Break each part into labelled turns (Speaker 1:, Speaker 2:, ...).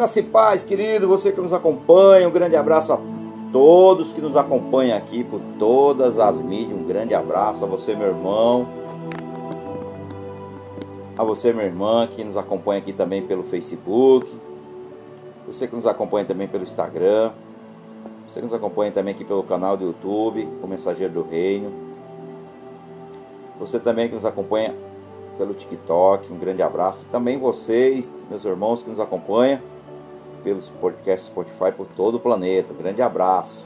Speaker 1: Graça e paz, querido, você que nos acompanha, um grande abraço a todos que nos acompanham aqui por todas as mídias. Um grande abraço a você, meu irmão. A você, minha irmã, que nos acompanha aqui também pelo Facebook. Você que nos acompanha também pelo Instagram. Você que nos acompanha também aqui pelo canal do YouTube, o Mensageiro do Reino. Você também que nos acompanha pelo TikTok, um grande abraço. Também vocês, meus irmãos que nos acompanham pelos podcasts Spotify por todo o planeta. Um grande abraço.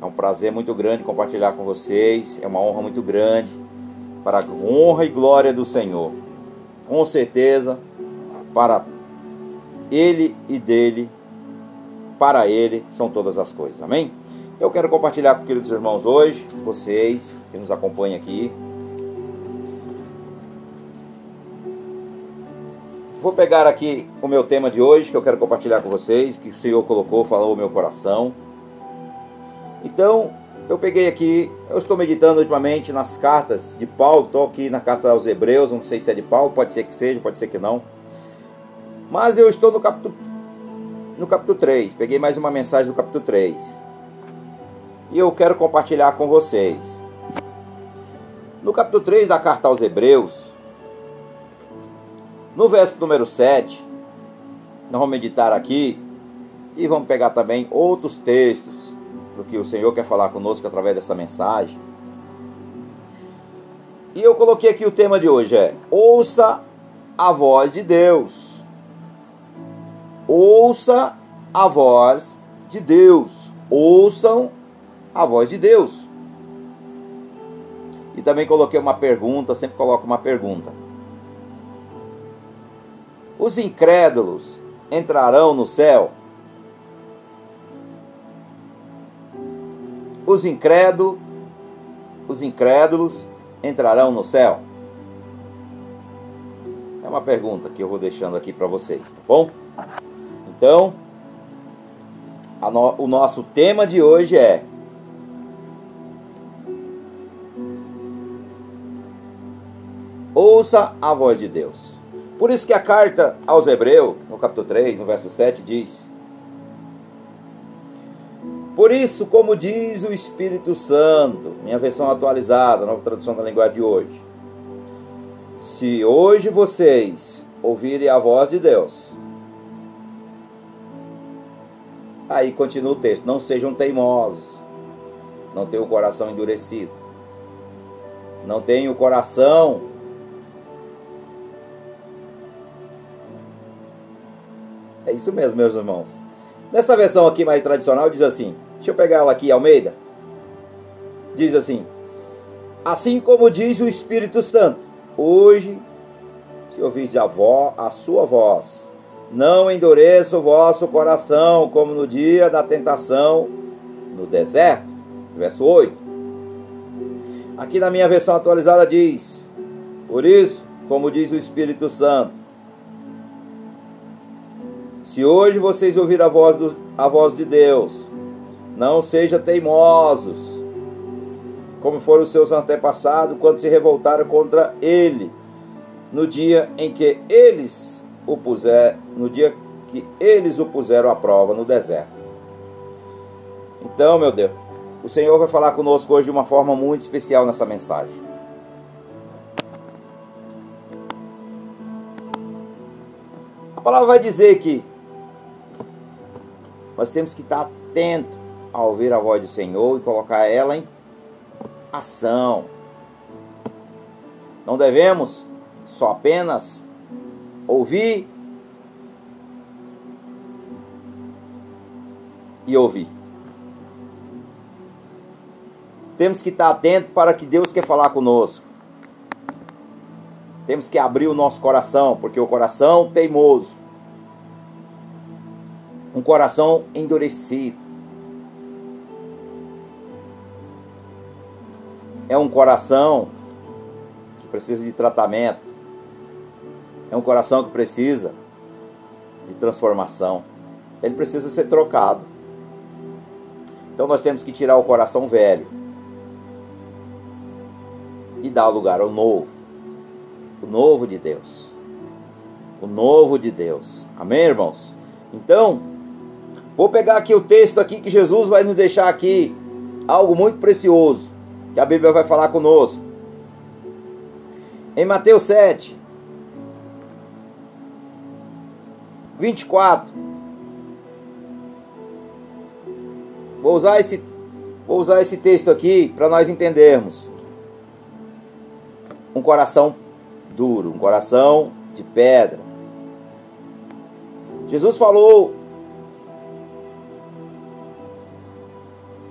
Speaker 1: É um prazer muito grande compartilhar com vocês. É uma honra muito grande para a honra e glória do Senhor. Com certeza, para Ele e dele, para Ele são todas as coisas. Amém? Eu quero compartilhar com queridos irmãos hoje, vocês que nos acompanham aqui, Vou pegar aqui o meu tema de hoje que eu quero compartilhar com vocês, que o Senhor colocou, falou o meu coração. Então, eu peguei aqui, eu estou meditando ultimamente nas cartas de Paulo, estou aqui na carta aos Hebreus, não sei se é de Paulo, pode ser que seja, pode ser que não. Mas eu estou no capítulo, no capítulo 3, peguei mais uma mensagem do capítulo 3. E eu quero compartilhar com vocês. No capítulo 3 da carta aos Hebreus, no verso número 7, nós vamos meditar aqui e vamos pegar também outros textos do que o Senhor quer falar conosco através dessa mensagem. E eu coloquei aqui o tema de hoje é: Ouça a voz de Deus. Ouça a voz de Deus. Ouçam a voz de Deus. E também coloquei uma pergunta, sempre coloco uma pergunta. Os incrédulos entrarão no céu? Os incrédulos, os incrédulos entrarão no céu? É uma pergunta que eu vou deixando aqui para vocês, tá bom? Então, no, o nosso tema de hoje é Ouça a voz de Deus. Por isso que a carta aos Hebreus, no capítulo 3, no verso 7, diz: Por isso, como diz o Espírito Santo, minha versão atualizada, nova tradução da linguagem de hoje, se hoje vocês ouvirem a voz de Deus, aí continua o texto: não sejam teimosos, não tenham o coração endurecido, não tenham o coração É isso mesmo, meus irmãos. Nessa versão aqui mais tradicional diz assim: deixa eu pegar ela aqui, Almeida. Diz assim: Assim como diz o Espírito Santo, hoje, se ouvis a, voz, a sua voz, não endureça o vosso coração, como no dia da tentação no deserto. Verso 8. Aqui na minha versão atualizada diz: Por isso, como diz o Espírito Santo, se hoje vocês ouvirem a voz, do, a voz de Deus, não sejam teimosos, como foram os seus antepassados quando se revoltaram contra ele, no dia em que eles o puser, no dia que eles o puseram à prova no deserto. Então, meu Deus, o Senhor vai falar conosco hoje de uma forma muito especial nessa mensagem. A palavra vai dizer que nós temos que estar atento a ouvir a voz do Senhor e colocar ela em ação. Não devemos só apenas ouvir e ouvir. Temos que estar atento para que Deus quer falar conosco. Temos que abrir o nosso coração, porque o coração teimoso um coração endurecido. É um coração que precisa de tratamento. É um coração que precisa de transformação. Ele precisa ser trocado. Então nós temos que tirar o coração velho e dar lugar ao novo. O novo de Deus. O novo de Deus. Amém, irmãos? Então, vou pegar aqui o texto aqui que Jesus vai nos deixar aqui algo muito precioso, que a Bíblia vai falar conosco. Em Mateus 7, 24. Vou usar esse, vou usar esse texto aqui para nós entendermos. Um coração duro, um coração de pedra. Jesus falou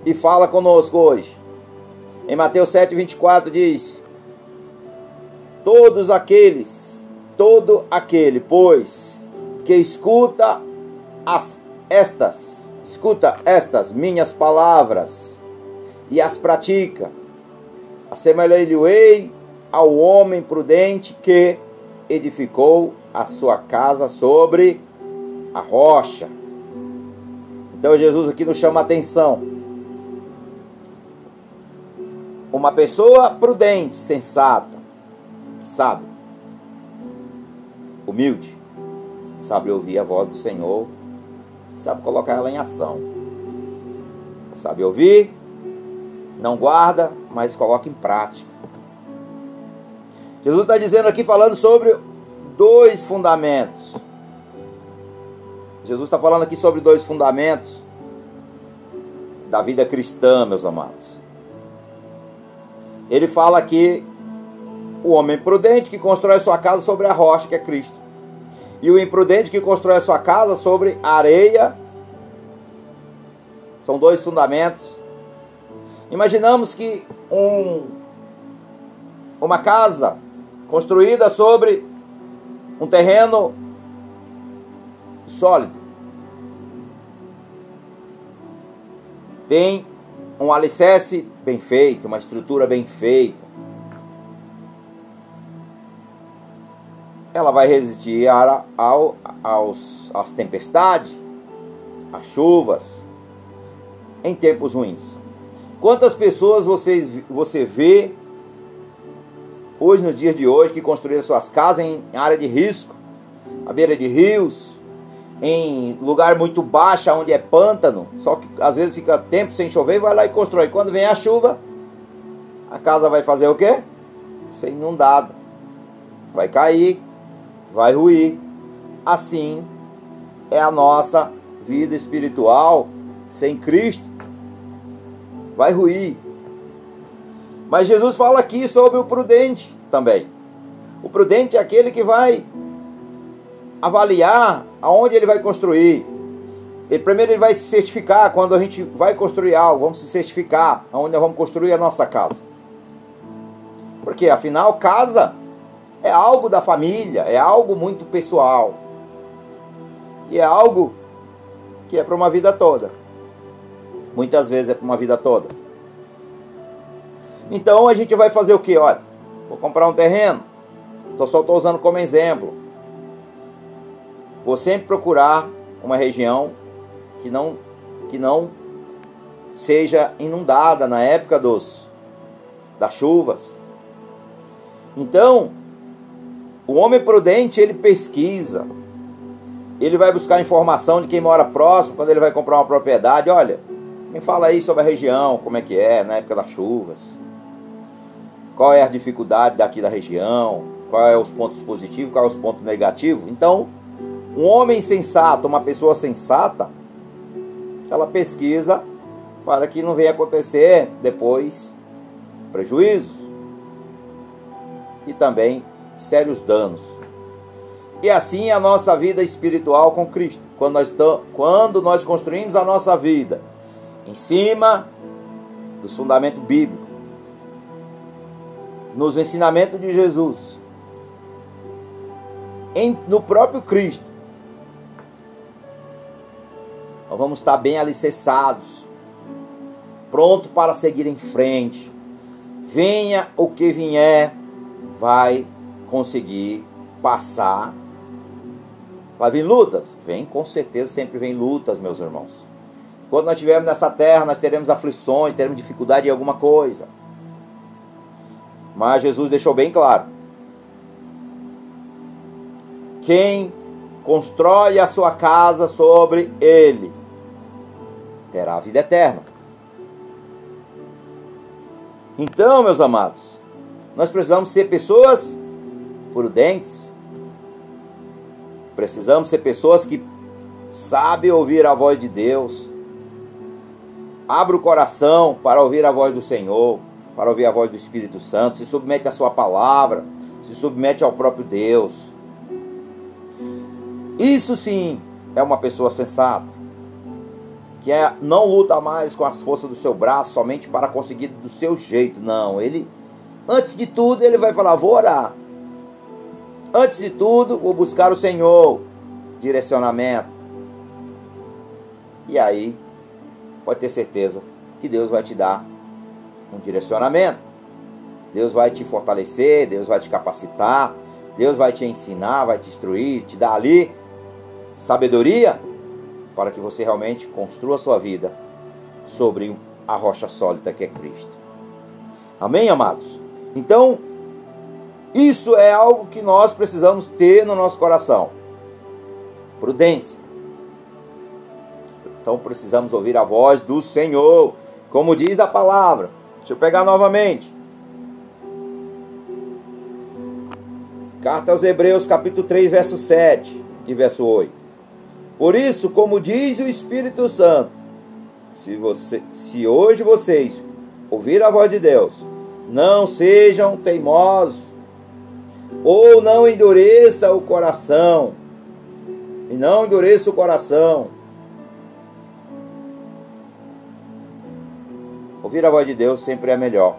Speaker 1: e fala conosco hoje. Em Mateus 7, 24 diz: Todos aqueles, todo aquele, pois, que escuta as, estas, escuta estas minhas palavras e as pratica, assemelhei-lhe ao homem prudente que edificou a sua casa sobre a rocha. Então Jesus aqui nos chama a atenção. Uma pessoa prudente, sensata, sábio, humilde, sabe ouvir a voz do Senhor, sabe colocar ela em ação. Sabe ouvir, não guarda, mas coloca em prática. Jesus está dizendo aqui, falando sobre dois fundamentos. Jesus está falando aqui sobre dois fundamentos da vida cristã, meus amados. Ele fala aqui o homem prudente que constrói sua casa sobre a rocha, que é Cristo e o imprudente que constrói a sua casa sobre areia. São dois fundamentos. Imaginamos que um, uma casa construída sobre um terreno sólido tem um alicerce bem feito, uma estrutura bem feita. ela vai resistir ao, ao, aos, às tempestades, às chuvas, em tempos ruins. Quantas pessoas você, você vê hoje, nos dias de hoje, que construíram suas casas em área de risco, à beira de rios, em lugar muito baixo, onde é pântano, só que às vezes fica tempo sem chover, vai lá e constrói. Quando vem a chuva, a casa vai fazer o quê? Ser inundada. Vai cair, vai ruir. Assim é a nossa vida espiritual sem Cristo. Vai ruir. Mas Jesus fala aqui sobre o prudente também. O prudente é aquele que vai avaliar aonde ele vai construir. Ele, primeiro ele vai se certificar quando a gente vai construir algo, vamos se certificar aonde nós vamos construir a nossa casa. Porque afinal, casa é algo da família, é algo muito pessoal. E é algo que é para uma vida toda. Muitas vezes é para uma vida toda. Então a gente vai fazer o que? Olha, vou comprar um terreno. Só estou usando como exemplo. Vou sempre procurar uma região que não que não seja inundada na época dos das chuvas. Então, o homem prudente, ele pesquisa. Ele vai buscar informação de quem mora próximo, quando ele vai comprar uma propriedade. Olha, me fala aí sobre a região, como é que é, na época das chuvas. Qual é a dificuldade daqui da região? Qual é os pontos positivos, qual é os pontos negativos? Então, um homem sensato, uma pessoa sensata, ela pesquisa para que não venha acontecer depois prejuízos e também sérios danos. E assim a nossa vida espiritual com Cristo. Quando nós, quando nós construímos a nossa vida em cima dos fundamentos bíblicos, nos ensinamentos de Jesus, em, no próprio Cristo, nós vamos estar bem alicerçados, pronto para seguir em frente. Venha o que vier, vai conseguir passar. Vai vir lutas? Vem, com certeza sempre vem lutas, meus irmãos. Quando nós estivermos nessa terra, nós teremos aflições, teremos dificuldade em alguma coisa. Mas Jesus deixou bem claro quem constrói a sua casa sobre ele terá a vida eterna. Então, meus amados, nós precisamos ser pessoas prudentes. Precisamos ser pessoas que sabem ouvir a voz de Deus. Abra o coração para ouvir a voz do Senhor, para ouvir a voz do Espírito Santo, se submete à sua palavra, se submete ao próprio Deus. Isso sim é uma pessoa sensata, que é, não luta mais com as forças do seu braço somente para conseguir do seu jeito. Não, ele, antes de tudo, ele vai falar: vou orar. Antes de tudo, vou buscar o Senhor, direcionamento. E aí, pode ter certeza que Deus vai te dar um direcionamento. Deus vai te fortalecer, Deus vai te capacitar, Deus vai te ensinar, vai te instruir, te dar ali sabedoria para que você realmente construa sua vida sobre a rocha sólida que é Cristo. Amém, amados? Então, isso é algo que nós precisamos ter no nosso coração. Prudência. Então precisamos ouvir a voz do Senhor, como diz a palavra. Deixa eu pegar novamente. Carta aos Hebreus, capítulo 3, verso 7 e verso 8. Por isso, como diz o Espírito Santo, se, você, se hoje vocês ouvirem a voz de Deus, não sejam teimosos, ou não endureça o coração, e não endureça o coração. Ouvir a voz de Deus sempre é melhor.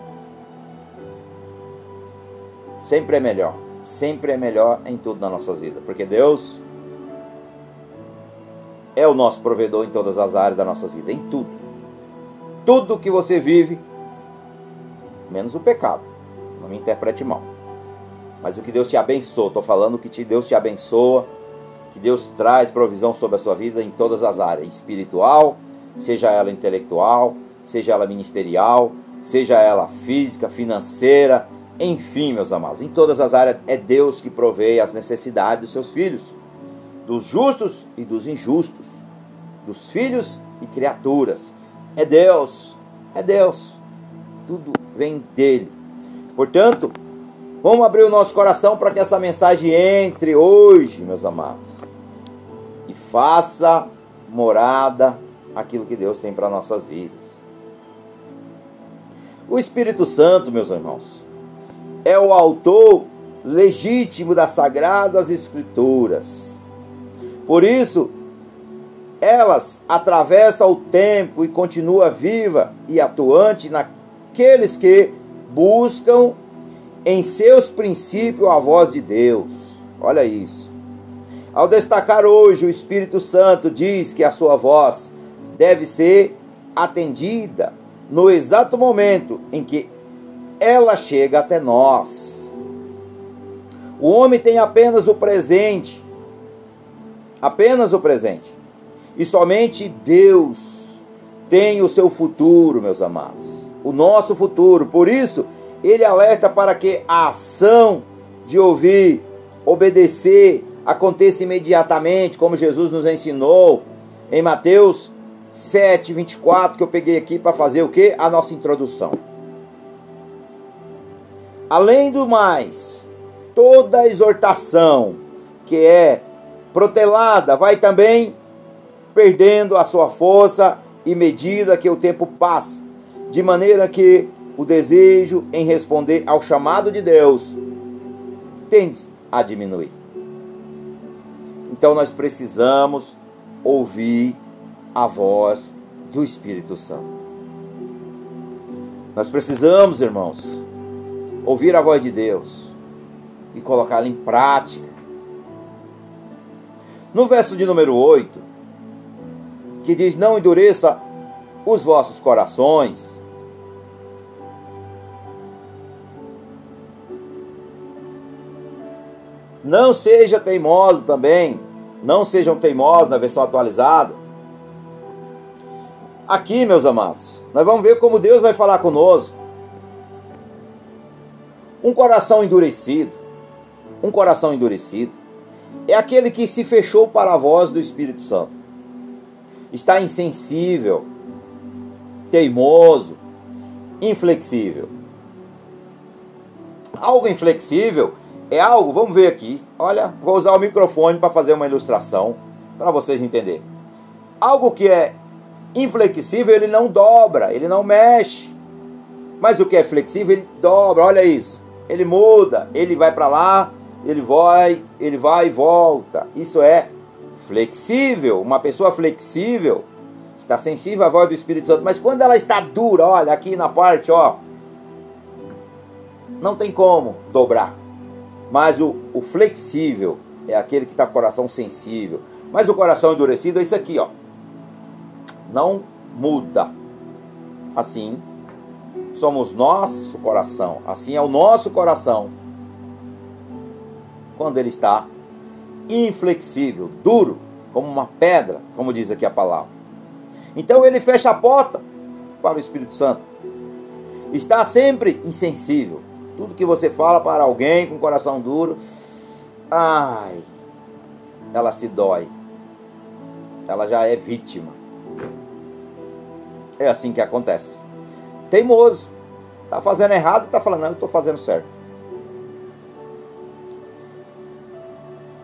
Speaker 1: Sempre é melhor. Sempre é melhor em tudo na nossas vidas. Porque Deus é o nosso provedor em todas as áreas da nossa vida, em tudo. Tudo que você vive, menos o pecado. Não me interprete mal. Mas o que Deus te abençoa, estou falando que Deus te abençoa, que Deus traz provisão sobre a sua vida em todas as áreas, espiritual, seja ela intelectual, seja ela ministerial, seja ela física, financeira, enfim, meus amados, em todas as áreas é Deus que provê as necessidades dos seus filhos dos justos e dos injustos, dos filhos e criaturas. É Deus, é Deus. Tudo vem dele. Portanto, vamos abrir o nosso coração para que essa mensagem entre hoje, meus amados, e faça morada aquilo que Deus tem para nossas vidas. O Espírito Santo, meus irmãos, é o autor legítimo das sagradas escrituras por isso, elas atravessam o tempo e continua viva e atuante naqueles que buscam em seus princípios a voz de Deus. Olha isso. Ao destacar hoje, o Espírito Santo diz que a sua voz deve ser atendida no exato momento em que ela chega até nós. O homem tem apenas o presente apenas o presente. E somente Deus tem o seu futuro, meus amados. O nosso futuro. Por isso, ele alerta para que a ação de ouvir, obedecer, aconteça imediatamente, como Jesus nos ensinou em Mateus 7, 24, que eu peguei aqui para fazer o que? A nossa introdução. Além do mais, toda exortação que é protelada vai também perdendo a sua força e medida que o tempo passa, de maneira que o desejo em responder ao chamado de Deus tende a diminuir. Então nós precisamos ouvir a voz do Espírito Santo. Nós precisamos, irmãos, ouvir a voz de Deus e colocá-la em prática. No verso de número 8, que diz: Não endureça os vossos corações. Não seja teimoso também. Não sejam teimosos na versão atualizada. Aqui, meus amados, nós vamos ver como Deus vai falar conosco. Um coração endurecido, um coração endurecido, é aquele que se fechou para a voz do Espírito Santo. Está insensível, teimoso, inflexível. Algo inflexível é algo, vamos ver aqui. Olha, vou usar o microfone para fazer uma ilustração para vocês entenderem. Algo que é inflexível, ele não dobra, ele não mexe. Mas o que é flexível, ele dobra, olha isso. Ele muda, ele vai para lá, ele vai, ele vai e volta. Isso é flexível. Uma pessoa flexível está sensível à voz do Espírito Santo, mas quando ela está dura, olha aqui na parte, ó, não tem como dobrar. Mas o, o flexível é aquele que está com o coração sensível. Mas o coração endurecido é isso aqui, ó. Não muda. Assim somos nosso coração. Assim é o nosso coração. Quando ele está inflexível, duro, como uma pedra, como diz aqui a palavra. Então ele fecha a porta para o Espírito Santo. Está sempre insensível. Tudo que você fala para alguém com coração duro, ai, ela se dói. Ela já é vítima. É assim que acontece. Teimoso. Está fazendo errado e está falando, não, eu estou fazendo certo.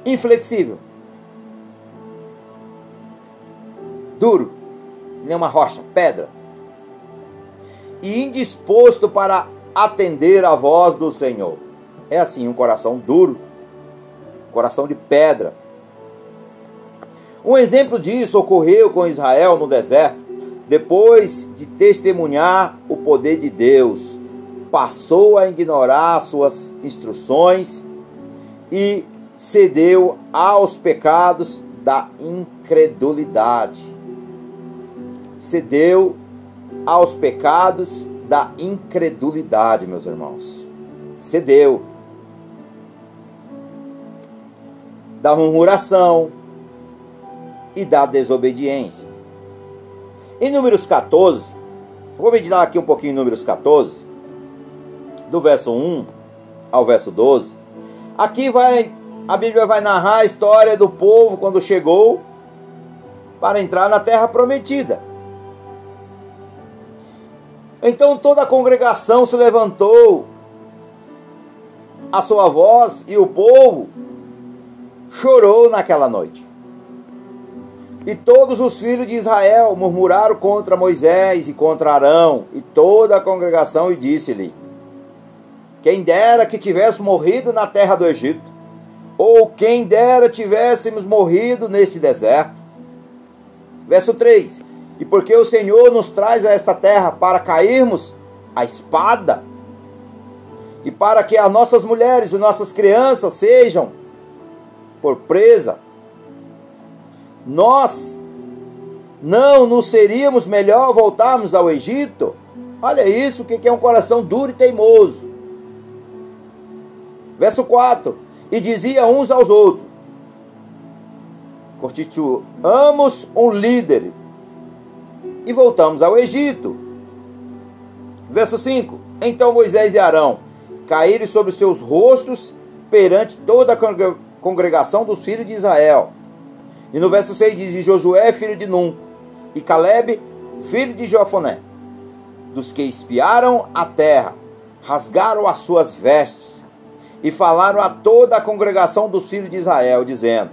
Speaker 1: Inflexível. Duro. Nem uma rocha, pedra. E indisposto para atender a voz do Senhor. É assim, um coração duro, coração de pedra. Um exemplo disso ocorreu com Israel no deserto, depois de testemunhar o poder de Deus, passou a ignorar suas instruções e cedeu aos pecados da incredulidade. Cedeu aos pecados da incredulidade, meus irmãos. Cedeu. Da murmuração e da desobediência. Em Números 14, vou meditar aqui um pouquinho em Números 14, do verso 1 ao verso 12. Aqui vai a Bíblia vai narrar a história do povo quando chegou para entrar na terra prometida. Então toda a congregação se levantou a sua voz e o povo chorou naquela noite. E todos os filhos de Israel murmuraram contra Moisés e contra Arão e toda a congregação e disse-lhe: Quem dera que tivesse morrido na terra do Egito, ou quem dera tivéssemos morrido neste deserto. Verso 3: e porque o Senhor nos traz a esta terra para cairmos a espada, e para que as nossas mulheres e nossas crianças sejam por presa, nós não nos seríamos melhor voltarmos ao Egito? Olha isso, o que é um coração duro e teimoso. Verso 4: E dizia uns aos outros: Constituamos um líder e voltamos ao Egito. Verso 5: Então Moisés e Arão caíram sobre seus rostos perante toda a congregação dos filhos de Israel. E no verso 6 diz: E Josué, filho de Num, e Caleb, filho de Jofoné, dos que espiaram a terra, rasgaram as suas vestes e falaram a toda a congregação dos filhos de Israel, dizendo: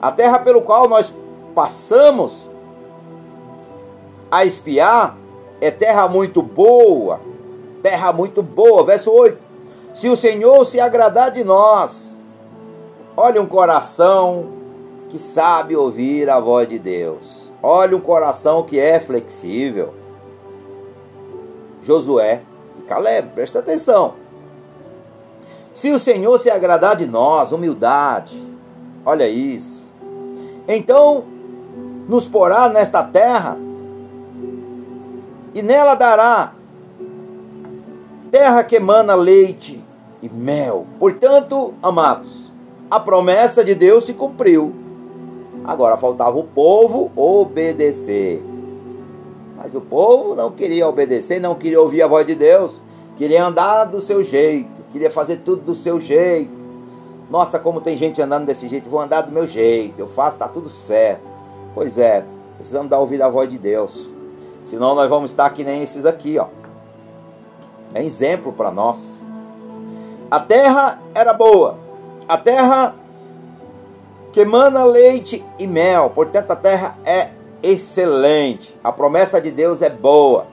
Speaker 1: A terra pelo qual nós passamos a espiar é terra muito boa, terra muito boa. Verso 8: Se o Senhor se agradar de nós, olha um coração que sabe ouvir a voz de Deus, olha um coração que é flexível. Josué e Caleb, presta atenção. Se o Senhor se agradar de nós, humildade, olha isso. Então nos porá nesta terra e nela dará terra que emana leite e mel. Portanto, amados, a promessa de Deus se cumpriu. Agora faltava o povo obedecer. Mas o povo não queria obedecer, não queria ouvir a voz de Deus, queria andar do seu jeito, queria fazer tudo do seu jeito. Nossa, como tem gente andando desse jeito, vou andar do meu jeito, eu faço, tá tudo certo. Pois é, precisamos dar ouvir a voz de Deus. Senão nós vamos estar que nem esses aqui, ó. É exemplo para nós. A terra era boa. A terra que mana leite e mel. Portanto, a terra é excelente. A promessa de Deus é boa.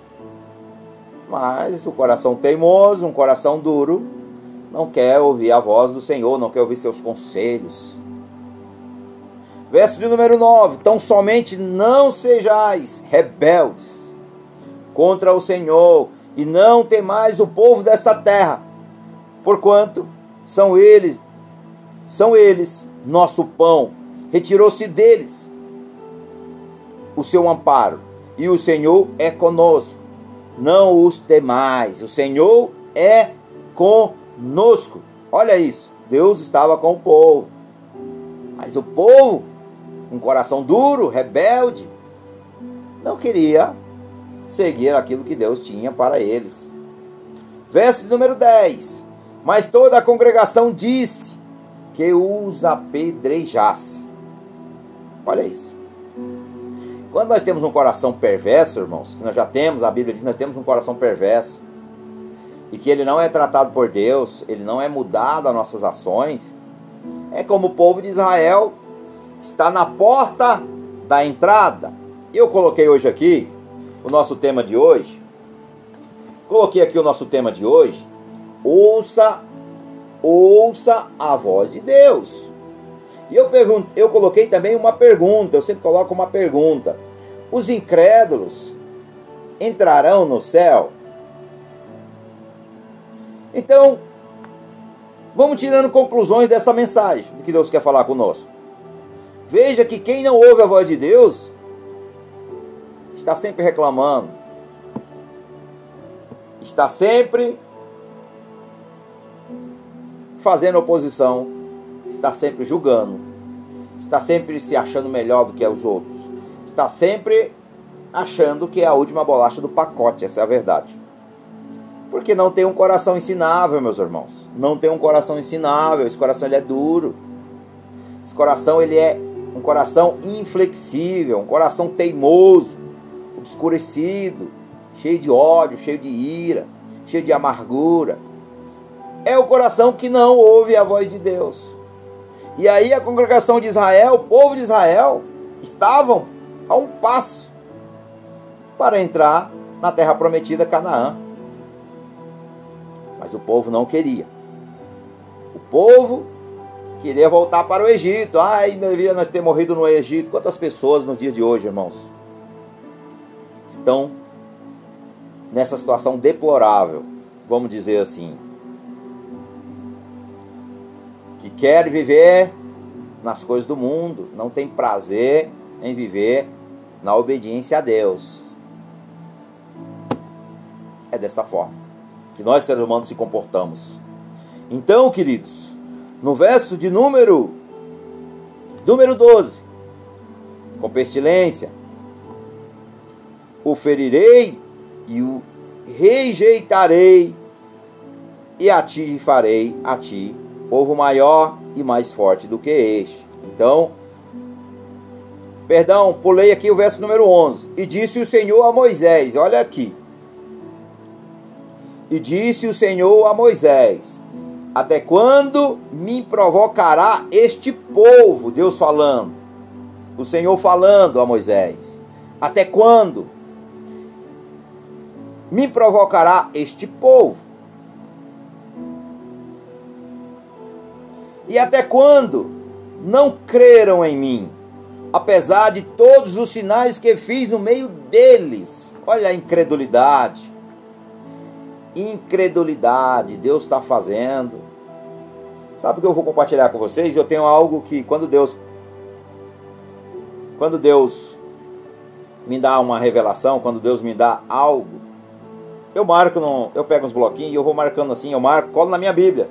Speaker 1: Mas o coração teimoso, um coração duro, não quer ouvir a voz do Senhor, não quer ouvir seus conselhos. Verso de número 9: Tão somente não sejais rebeldes contra o Senhor, e não temais o povo desta terra, porquanto são eles, são eles nosso pão. Retirou-se deles o seu amparo, e o Senhor é conosco. Não os temais, o Senhor é conosco. Olha isso, Deus estava com o povo. Mas o povo, um coração duro, rebelde, não queria seguir aquilo que Deus tinha para eles. Verso número 10. Mas toda a congregação disse que os apedrejasse. Olha isso. Quando nós temos um coração perverso, irmãos, que nós já temos, a Bíblia diz nós temos um coração perverso, e que ele não é tratado por Deus, ele não é mudado as nossas ações, é como o povo de Israel está na porta da entrada. Eu coloquei hoje aqui o nosso tema de hoje. Coloquei aqui o nosso tema de hoje. Ouça, ouça a voz de Deus. E eu, pergunto, eu coloquei também uma pergunta, eu sempre coloco uma pergunta. Os incrédulos entrarão no céu? Então, vamos tirando conclusões dessa mensagem que Deus quer falar conosco. Veja que quem não ouve a voz de Deus está sempre reclamando, está sempre fazendo oposição está sempre julgando, está sempre se achando melhor do que os outros, está sempre achando que é a última bolacha do pacote, essa é a verdade. Porque não tem um coração ensinável, meus irmãos. Não tem um coração ensinável, esse coração ele é duro. Esse coração ele é um coração inflexível, um coração teimoso, obscurecido, cheio de ódio, cheio de ira, cheio de amargura. É o coração que não ouve a voz de Deus. E aí a congregação de Israel, o povo de Israel, estavam a um passo para entrar na terra prometida Canaã. Mas o povo não queria. O povo queria voltar para o Egito. Ai, deveria nós ter morrido no Egito. Quantas pessoas nos dias de hoje, irmãos, estão nessa situação deplorável, vamos dizer assim, que quer viver nas coisas do mundo, não tem prazer em viver na obediência a Deus. É dessa forma que nós seres humanos se comportamos. Então, queridos, no verso de número número 12, com pestilência, o ferirei e o rejeitarei, e a ti farei a ti povo maior e mais forte do que este. Então, perdão, pulei aqui o verso número 11. E disse o Senhor a Moisés, olha aqui. E disse o Senhor a Moisés: Até quando me provocará este povo? Deus falando. O Senhor falando a Moisés: Até quando me provocará este povo? E até quando não creram em mim, apesar de todos os sinais que fiz no meio deles? Olha a incredulidade. Incredulidade, Deus está fazendo. Sabe o que eu vou compartilhar com vocês? Eu tenho algo que quando Deus quando Deus me dá uma revelação, quando Deus me dá algo, eu marco, no, eu pego uns bloquinhos e eu vou marcando assim, eu marco, colo na minha Bíblia.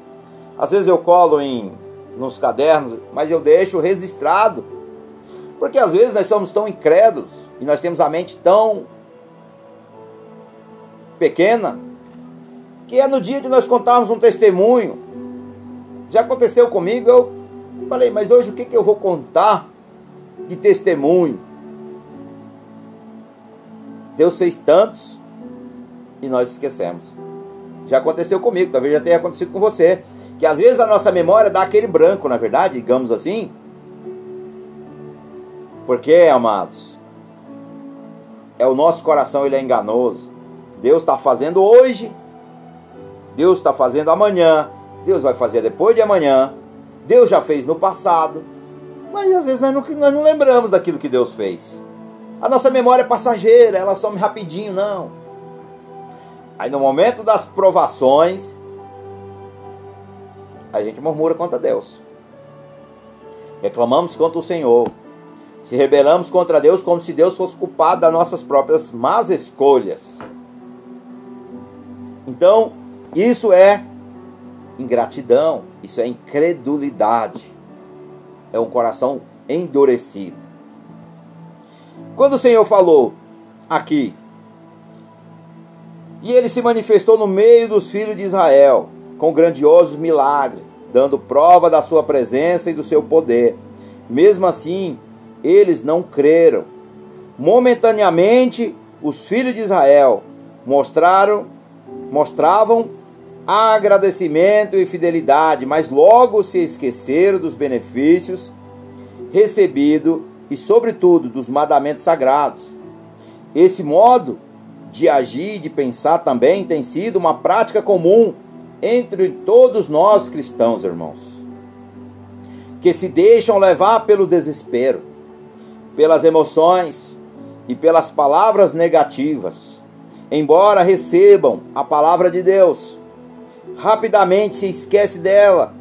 Speaker 1: Às vezes eu colo em nos cadernos, mas eu deixo registrado. Porque às vezes nós somos tão incrédulos e nós temos a mente tão pequena que é no dia de nós contarmos um testemunho Já aconteceu comigo, eu falei, mas hoje o que, que eu vou contar de testemunho? Deus fez tantos e nós esquecemos. Já aconteceu comigo, talvez já tenha acontecido com você. Que às vezes a nossa memória dá aquele branco, na verdade, digamos assim. Porque, amados, é o nosso coração, ele é enganoso. Deus está fazendo hoje, Deus está fazendo amanhã, Deus vai fazer depois de amanhã, Deus já fez no passado, mas às vezes nós não, nós não lembramos daquilo que Deus fez. A nossa memória é passageira, ela some rapidinho, não. Aí no momento das provações, a gente murmura contra Deus. Reclamamos contra o Senhor. Se rebelamos contra Deus como se Deus fosse culpado das nossas próprias más escolhas. Então, isso é ingratidão, isso é incredulidade. É um coração endurecido. Quando o Senhor falou aqui, e ele se manifestou no meio dos filhos de Israel, com grandiosos milagres, dando prova da sua presença e do seu poder. Mesmo assim, eles não creram. Momentaneamente, os filhos de Israel mostraram, mostravam agradecimento e fidelidade, mas logo se esqueceram dos benefícios recebidos e, sobretudo, dos mandamentos sagrados. Esse modo de agir, de pensar também tem sido uma prática comum entre todos nós cristãos, irmãos, que se deixam levar pelo desespero, pelas emoções e pelas palavras negativas, embora recebam a palavra de Deus rapidamente se esquece dela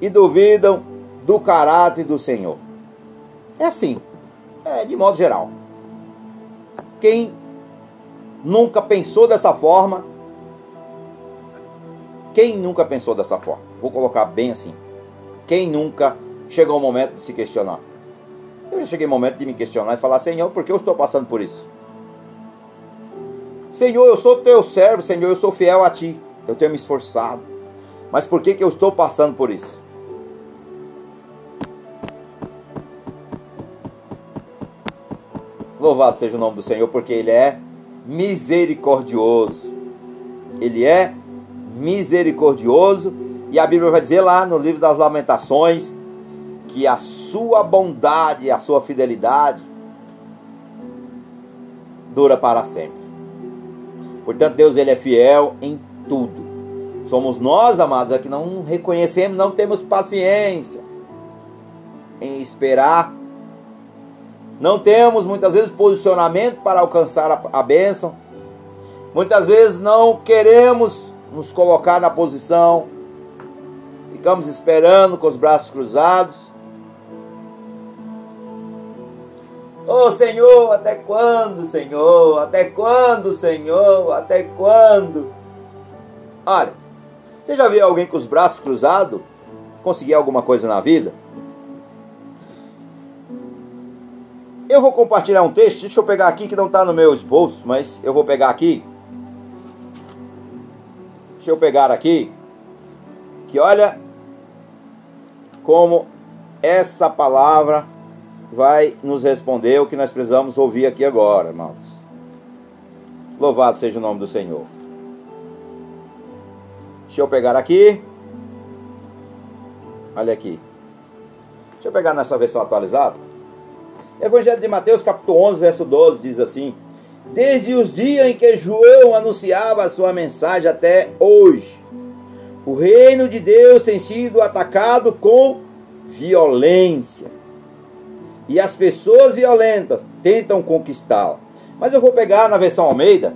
Speaker 1: e duvidam do caráter do Senhor. É assim, é de modo geral. Quem nunca pensou dessa forma? Quem nunca pensou dessa forma? Vou colocar bem assim. Quem nunca chegou ao momento de se questionar? Eu já cheguei ao momento de me questionar e falar: Senhor, por que eu estou passando por isso? Senhor, eu sou teu servo, Senhor, eu sou fiel a ti eu tenho me esforçado. Mas por que, que eu estou passando por isso? Louvado seja o nome do Senhor, porque Ele é misericordioso. Ele é misericordioso. E a Bíblia vai dizer lá no livro das Lamentações que a sua bondade a sua fidelidade dura para sempre. Portanto, Deus ele é fiel em tudo. Somos nós, amados, é que não reconhecemos, não temos paciência em esperar. Não temos muitas vezes posicionamento para alcançar a, a bênção. Muitas vezes não queremos nos colocar na posição. Ficamos esperando com os braços cruzados. Oh Senhor, até quando, Senhor? Até quando, Senhor? Até quando? Olha, você já viu alguém com os braços cruzados conseguir alguma coisa na vida? Eu vou compartilhar um texto, deixa eu pegar aqui que não está no meu esboço, mas eu vou pegar aqui. Deixa eu pegar aqui. Que olha como essa palavra vai nos responder o que nós precisamos ouvir aqui agora, irmãos. Louvado seja o nome do Senhor. Deixa eu pegar aqui. Olha aqui. Deixa eu pegar nessa versão atualizada. Evangelho de Mateus, capítulo 11, verso 12, diz assim: Desde os dias em que João anunciava a sua mensagem até hoje, o reino de Deus tem sido atacado com violência. E as pessoas violentas tentam conquistá-la. Mas eu vou pegar na versão Almeida.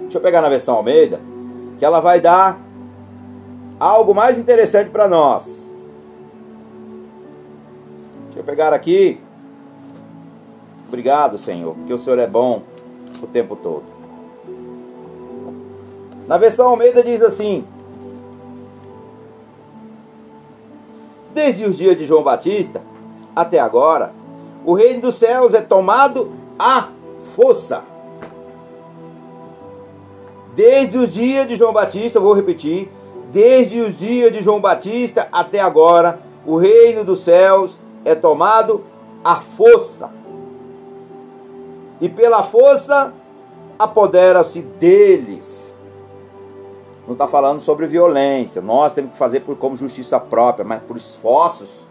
Speaker 1: Deixa eu pegar na versão Almeida que ela vai dar algo mais interessante para nós. Deixa eu pegar aqui. Obrigado, Senhor, porque o Senhor é bom o tempo todo. Na versão Almeida diz assim: Desde os dias de João Batista até agora, o reino dos céus é tomado à força desde os dias de João Batista, vou repetir, desde os dias de João Batista até agora, o reino dos céus é tomado à força. E pela força apodera-se deles. Não está falando sobre violência. Nós temos que fazer por como justiça própria, mas por esforços.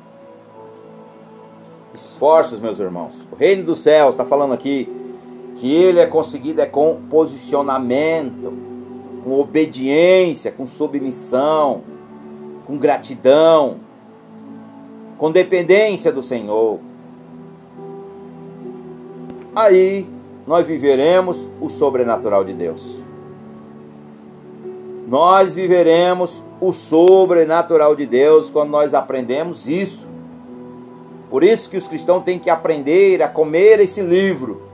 Speaker 1: Esforços, meus irmãos. O reino dos céus está falando aqui que ele é conseguido é com posicionamento, com obediência, com submissão, com gratidão, com dependência do Senhor. Aí nós viveremos o sobrenatural de Deus. Nós viveremos o sobrenatural de Deus quando nós aprendemos isso. Por isso que os cristãos têm que aprender a comer esse livro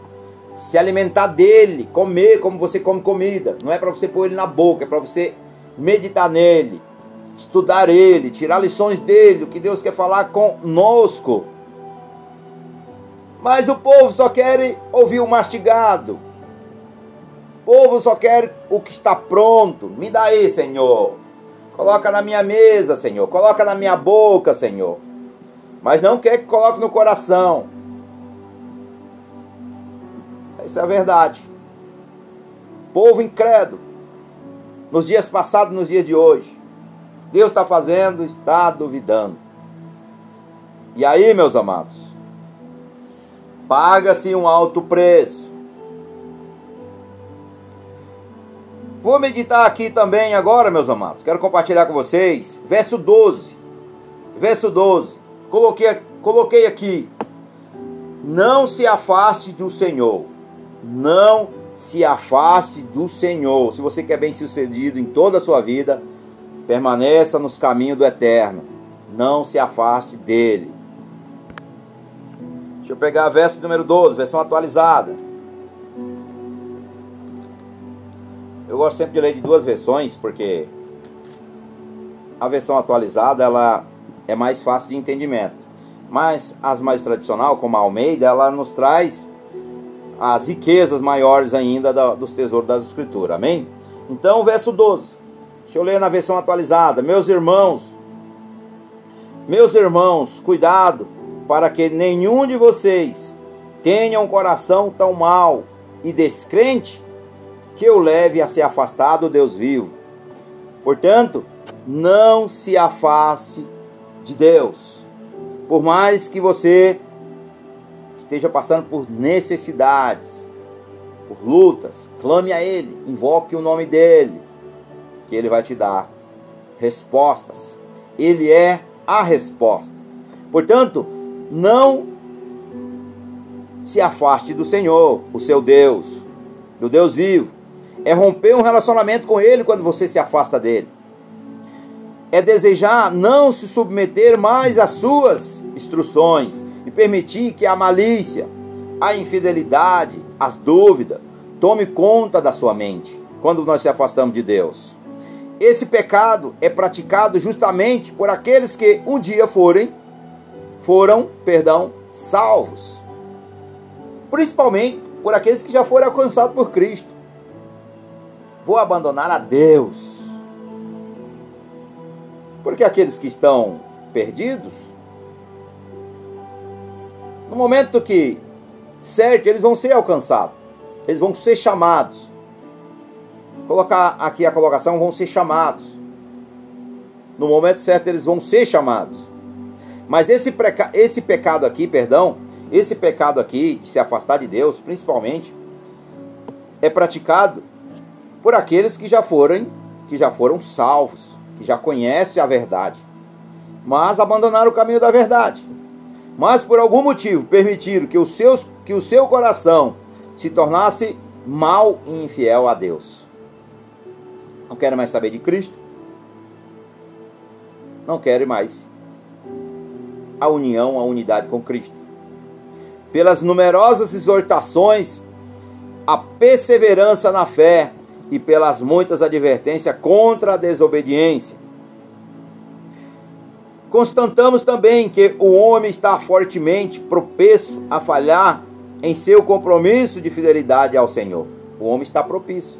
Speaker 1: se alimentar dele, comer como você come comida. Não é para você pôr ele na boca, é para você meditar nele, estudar ele, tirar lições dele, o que Deus quer falar conosco. Mas o povo só quer ouvir o mastigado. O povo só quer o que está pronto. Me dá aí, Senhor. Coloca na minha mesa, Senhor. Coloca na minha boca, Senhor. Mas não quer que coloque no coração. Isso é a verdade. Povo incrédulo, nos dias passados nos dias de hoje. Deus está fazendo, está duvidando. E aí, meus amados, paga-se um alto preço. Vou meditar aqui também agora, meus amados. Quero compartilhar com vocês. Verso 12. Verso 12. Coloquei, coloquei aqui. Não se afaste do Senhor não se afaste do Senhor. Se você quer bem sucedido em toda a sua vida, permaneça nos caminhos do eterno. Não se afaste dele. Deixa eu pegar a verso número 12, versão atualizada. Eu gosto sempre de ler de duas versões, porque a versão atualizada ela é mais fácil de entendimento. Mas as mais tradicional, como a Almeida, ela nos traz as riquezas maiores ainda dos tesouros das Escrituras. Amém? Então, verso 12. Deixa eu ler na versão atualizada. Meus irmãos, meus irmãos, cuidado para que nenhum de vocês tenha um coração tão mau e descrente que o leve a se afastar do Deus vivo. Portanto, não se afaste de Deus. Por mais que você esteja passando por necessidades, por lutas, clame a Ele, invoque o nome dEle, que Ele vai te dar respostas. Ele é a resposta. Portanto, não se afaste do Senhor, o seu Deus, do Deus vivo. É romper um relacionamento com Ele quando você se afasta dele. É desejar não se submeter mais às suas instruções, e permitir que a malícia, a infidelidade, as dúvidas tome conta da sua mente quando nós se afastamos de Deus. Esse pecado é praticado justamente por aqueles que um dia forem foram, perdão, salvos. Principalmente por aqueles que já foram alcançados por Cristo. Vou abandonar a Deus. Porque aqueles que estão perdidos no momento que certo, eles vão ser alcançados. Eles vão ser chamados. Colocar aqui a colocação, vão ser chamados. No momento certo, eles vão ser chamados. Mas esse, esse pecado aqui, perdão, esse pecado aqui de se afastar de Deus, principalmente, é praticado por aqueles que já foram, que já foram salvos, que já conhecem a verdade, mas abandonaram o caminho da verdade mas por algum motivo permitiram que, os seus, que o seu coração se tornasse mal e infiel a Deus. Não querem mais saber de Cristo. Não querem mais a união, a unidade com Cristo. Pelas numerosas exortações, a perseverança na fé e pelas muitas advertências contra a desobediência Constatamos também que o homem está fortemente propenso a falhar em seu compromisso de fidelidade ao Senhor. O homem está propício.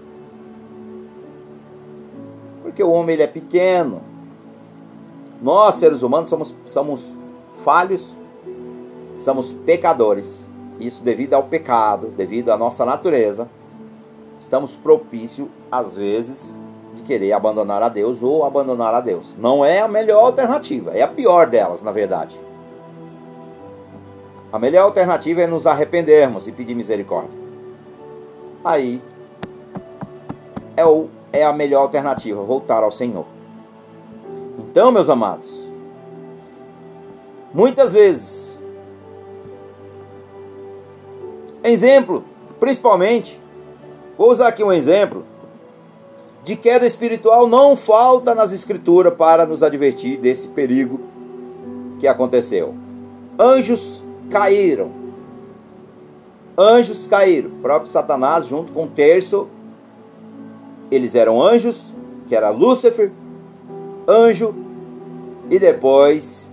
Speaker 1: Porque o homem ele é pequeno. Nós, seres humanos, somos, somos falhos, somos pecadores. Isso devido ao pecado, devido à nossa natureza. Estamos propícios, às vezes, querer abandonar a Deus ou abandonar a Deus. Não é a melhor alternativa, é a pior delas, na verdade. A melhor alternativa é nos arrependermos e pedir misericórdia. Aí é, o, é a melhor alternativa, voltar ao Senhor. Então, meus amados, muitas vezes, exemplo, principalmente, vou usar aqui um exemplo de queda espiritual não falta nas escrituras para nos advertir desse perigo que aconteceu. Anjos caíram. Anjos caíram. O próprio Satanás, junto com o terço, eles eram anjos, que era Lúcifer, anjo, e depois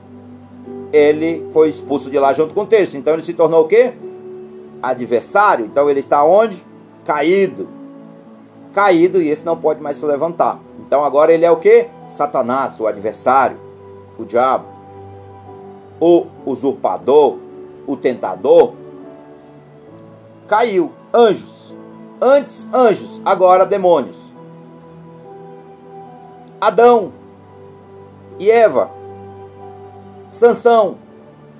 Speaker 1: ele foi expulso de lá junto com o terço. Então ele se tornou o quê? Adversário. Então ele está onde? Caído caído e esse não pode mais se levantar. Então agora ele é o que? Satanás, o adversário, o diabo, o usurpador, o tentador. Caiu. Anjos. Antes anjos, agora demônios. Adão e Eva. Sansão,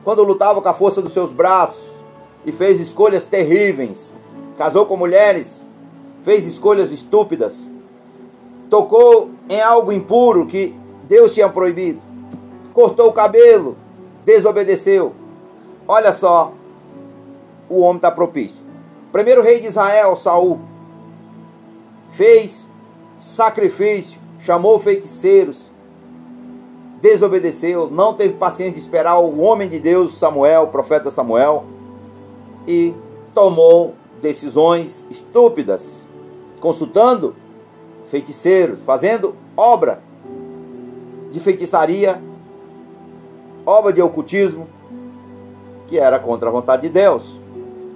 Speaker 1: quando lutava com a força dos seus braços e fez escolhas terríveis, casou com mulheres fez escolhas estúpidas, tocou em algo impuro que Deus tinha proibido, cortou o cabelo, desobedeceu. Olha só, o homem está propício. Primeiro rei de Israel, Saul, fez sacrifício, chamou feiticeiros, desobedeceu, não teve paciência de esperar o homem de Deus, Samuel, o profeta Samuel, e tomou decisões estúpidas consultando feiticeiros, fazendo obra de feitiçaria, obra de ocultismo, que era contra a vontade de Deus.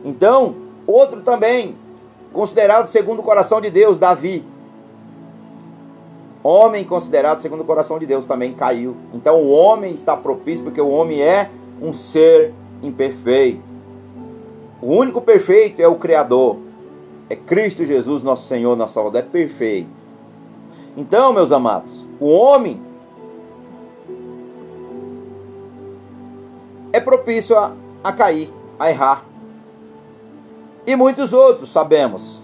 Speaker 1: Então, outro também, considerado segundo o coração de Deus, Davi. Homem considerado segundo o coração de Deus também caiu. Então o homem está propício porque o homem é um ser imperfeito. O único perfeito é o Criador é Cristo Jesus, nosso Senhor, nosso Salvador, é perfeito. Então, meus amados, o homem é propício a, a cair, a errar. E muitos outros sabemos.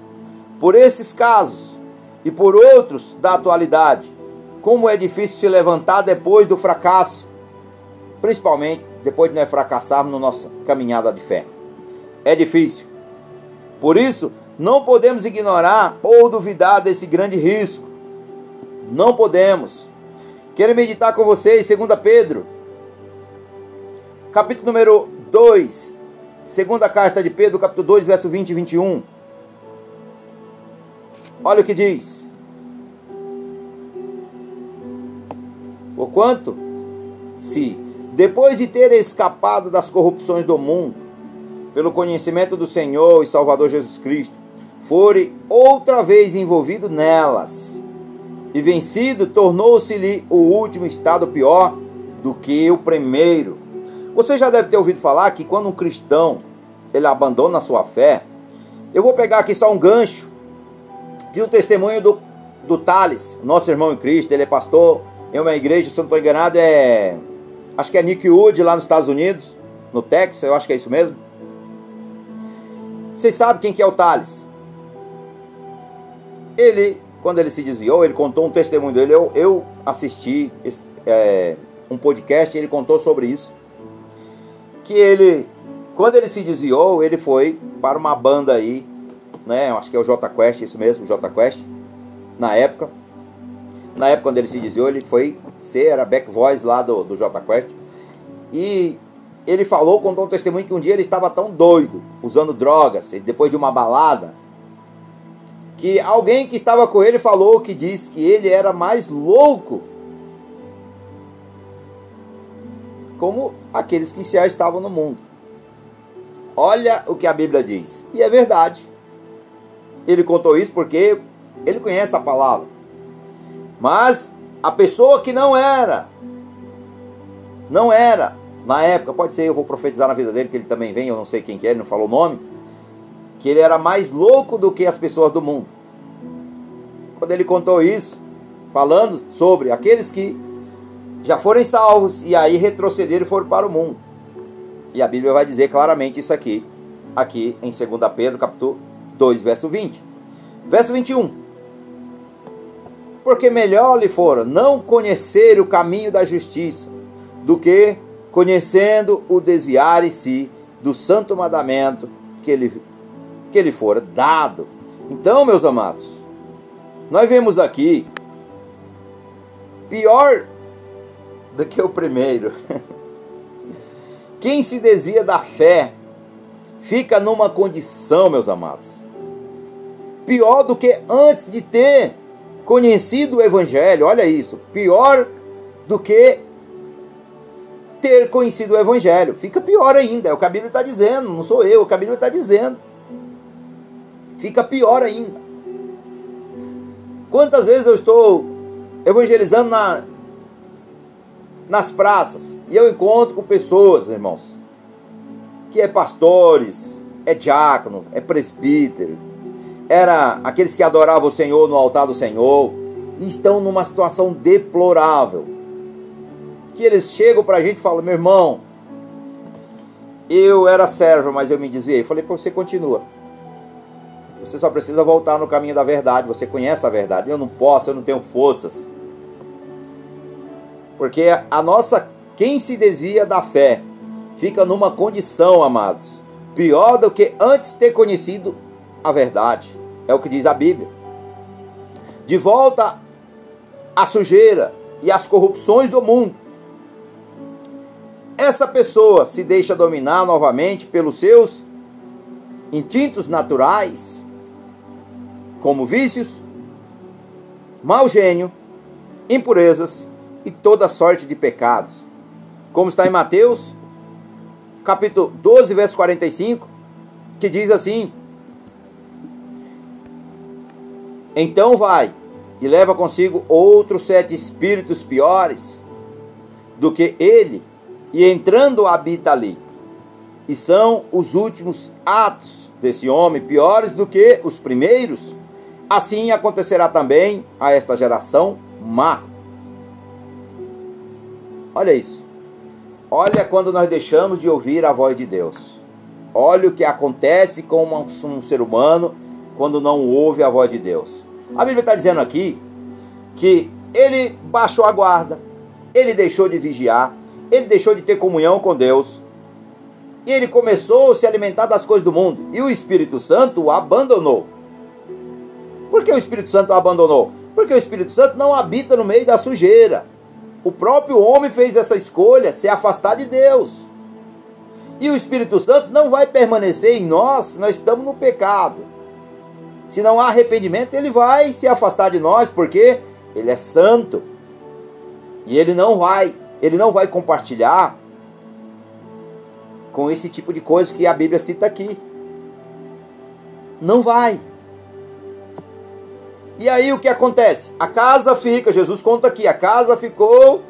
Speaker 1: Por esses casos e por outros da atualidade, como é difícil se levantar depois do fracasso, principalmente depois de nós fracassarmos na nossa caminhada de fé. É difícil. Por isso, não podemos ignorar ou duvidar desse grande risco. Não podemos. Quero meditar com vocês, 2 Pedro, capítulo número 2, segunda carta de Pedro, capítulo 2, verso 20 e 21. Olha o que diz. Porquanto, se, depois de ter escapado das corrupções do mundo, pelo conhecimento do Senhor e Salvador Jesus Cristo, fore outra vez envolvido nelas e vencido, tornou-se-lhe o último estado pior do que o primeiro. Você já deve ter ouvido falar que quando um cristão ele abandona a sua fé, eu vou pegar aqui só um gancho de um testemunho do, do Thales, nosso irmão em Cristo, ele é pastor em uma igreja, se eu não estou enganado, é. Acho que é Nick Wood, lá nos Estados Unidos, no Texas, eu acho que é isso mesmo. Vocês sabem quem que é o Thales? Ele, quando ele se desviou, ele contou um testemunho dele. Eu, eu assisti é, um podcast e ele contou sobre isso. Que ele, quando ele se desviou, ele foi para uma banda aí, né? Acho que é o J Quest, isso mesmo, J Quest, na época. Na época quando ele se desviou, ele foi ser, era back voice lá do, do J Quest. E ele falou, contou um testemunho que um dia ele estava tão doido, usando drogas, depois de uma balada, que alguém que estava com ele falou que diz que ele era mais louco como aqueles que já estavam no mundo. Olha o que a Bíblia diz. E é verdade. Ele contou isso porque ele conhece a palavra. Mas a pessoa que não era, não era, na época, pode ser, eu vou profetizar na vida dele, que ele também vem, eu não sei quem que é, ele não falou o nome, que ele era mais louco do que as pessoas do mundo. Quando ele contou isso, falando sobre aqueles que já foram salvos e aí retrocederam e foram para o mundo. E a Bíblia vai dizer claramente isso aqui, aqui em 2 Pedro, capítulo 2, verso 20. Verso 21. Porque melhor lhe fora não conhecer o caminho da justiça, do que conhecendo o desviar-se do santo mandamento que ele, que ele fora dado. Então, meus amados, nós vemos aqui pior do que o primeiro. Quem se desvia da fé fica numa condição, meus amados, pior do que antes de ter conhecido o Evangelho, olha isso, pior do que ter conhecido o Evangelho. Fica pior ainda, é o que a Bíblia está dizendo, não sou eu, é o que a Bíblia está dizendo. Fica pior ainda. Quantas vezes eu estou evangelizando na, nas praças e eu encontro com pessoas, irmãos, que é pastores, é diácono, é presbítero, era aqueles que adoravam o Senhor no altar do Senhor e estão numa situação deplorável. Que eles chegam para a gente e falam: meu irmão, eu era servo, mas eu me desviei. Eu falei: você continua. Você só precisa voltar no caminho da verdade. Você conhece a verdade. Eu não posso, eu não tenho forças. Porque a nossa, quem se desvia da fé, fica numa condição, amados, pior do que antes ter conhecido a verdade. É o que diz a Bíblia. De volta à sujeira e às corrupções do mundo. Essa pessoa se deixa dominar novamente pelos seus instintos naturais, como vícios, mau gênio, impurezas e toda sorte de pecados. Como está em Mateus, capítulo 12, verso 45, que diz assim: Então vai e leva consigo outros sete espíritos piores do que ele, e entrando habita ali. E são os últimos atos desse homem piores do que os primeiros. Assim acontecerá também a esta geração má. Olha isso. Olha quando nós deixamos de ouvir a voz de Deus. Olha o que acontece com um ser humano quando não ouve a voz de Deus. A Bíblia está dizendo aqui que ele baixou a guarda, ele deixou de vigiar, ele deixou de ter comunhão com Deus, e ele começou a se alimentar das coisas do mundo, e o Espírito Santo o abandonou. Por que o Espírito Santo abandonou? Porque o Espírito Santo não habita no meio da sujeira. O próprio homem fez essa escolha, se afastar de Deus. E o Espírito Santo não vai permanecer em nós se nós estamos no pecado. Se não há arrependimento, ele vai se afastar de nós, porque ele é santo. E ele não vai, ele não vai compartilhar com esse tipo de coisa que a Bíblia cita aqui. Não vai. E aí o que acontece? A casa fica, Jesus conta aqui, a casa ficou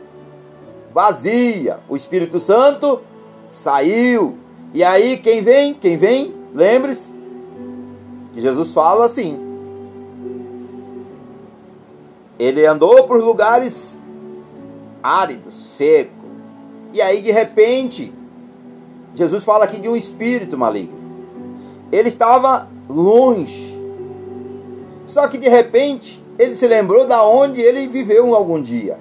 Speaker 1: vazia. O Espírito Santo saiu. E aí quem vem? Quem vem? Lembre-se, que Jesus fala assim. Ele andou por lugares áridos, seco. E aí de repente, Jesus fala aqui de um espírito maligno. Ele estava longe. Só que de repente, ele se lembrou da onde ele viveu algum dia.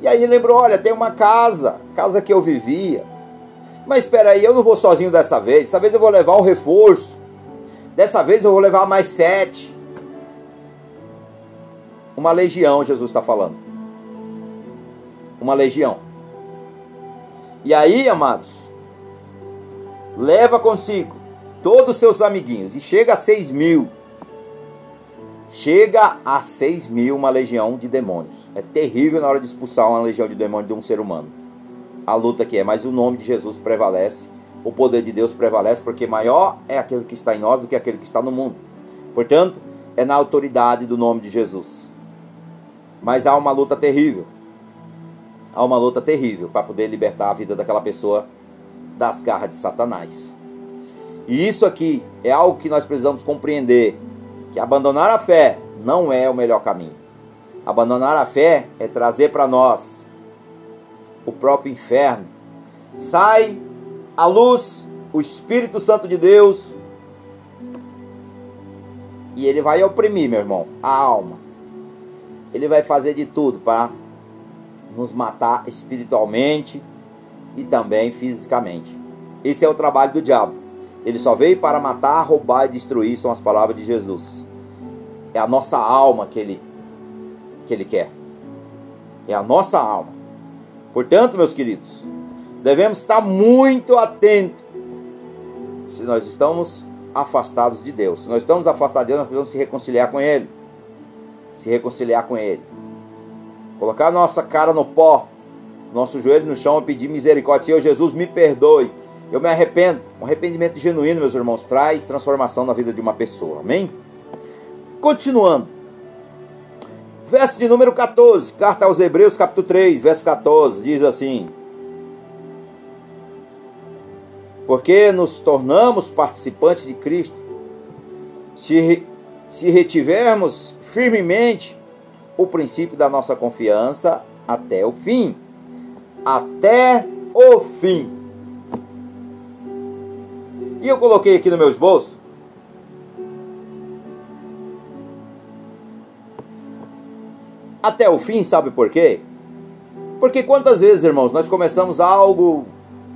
Speaker 1: E aí ele lembrou, olha, tem uma casa, casa que eu vivia mas espera aí, eu não vou sozinho dessa vez. Dessa vez eu vou levar um reforço. Dessa vez eu vou levar mais sete. Uma legião, Jesus está falando. Uma legião. E aí, amados, leva consigo todos os seus amiguinhos. E chega a seis mil. Chega a seis mil uma legião de demônios. É terrível na hora de expulsar uma legião de demônios de um ser humano a luta que é, mas o nome de Jesus prevalece, o poder de Deus prevalece, porque maior é aquele que está em nós do que aquele que está no mundo. Portanto, é na autoridade do nome de Jesus. Mas há uma luta terrível. Há uma luta terrível para poder libertar a vida daquela pessoa das garras de Satanás. E isso aqui é algo que nós precisamos compreender: que abandonar a fé não é o melhor caminho. Abandonar a fé é trazer para nós o próprio inferno. Sai a luz, o Espírito Santo de Deus, e ele vai oprimir, meu irmão, a alma. Ele vai fazer de tudo para nos matar espiritualmente e também fisicamente. Esse é o trabalho do diabo. Ele só veio para matar, roubar e destruir, são as palavras de Jesus. É a nossa alma que ele que ele quer. É a nossa alma. Portanto, meus queridos, devemos estar muito atentos se nós estamos afastados de Deus. Se nós estamos afastados de Deus, nós precisamos se reconciliar com Ele. Se reconciliar com Ele. Colocar nossa cara no pó, nosso joelho no chão e pedir misericórdia. Senhor Jesus, me perdoe. Eu me arrependo. Um arrependimento genuíno, meus irmãos, traz transformação na vida de uma pessoa. Amém? Continuando. Verso de número 14, carta aos Hebreus, capítulo 3, verso 14, diz assim: Porque nos tornamos participantes de Cristo, se, se retivermos firmemente o princípio da nossa confiança até o fim. Até o fim. E eu coloquei aqui no meu esboço até o fim, sabe por quê? Porque quantas vezes, irmãos, nós começamos algo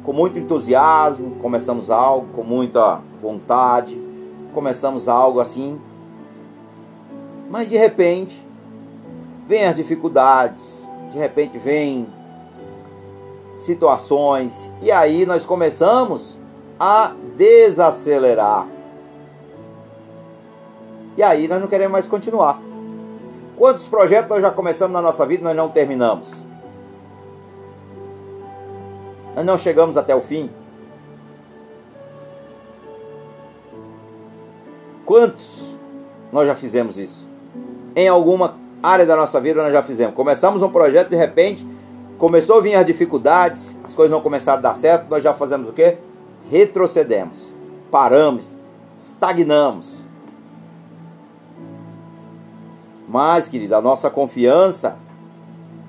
Speaker 1: com muito entusiasmo, começamos algo com muita vontade, começamos algo assim, mas de repente vem as dificuldades, de repente vem situações e aí nós começamos a desacelerar. E aí nós não queremos mais continuar. Quantos projetos nós já começamos na nossa vida e nós não terminamos? Nós não chegamos até o fim. Quantos nós já fizemos isso? Em alguma área da nossa vida nós já fizemos. Começamos um projeto de repente, começou a vir as dificuldades, as coisas não começaram a dar certo, nós já fazemos o quê? Retrocedemos, paramos, estagnamos. Mas, querida, a nossa confiança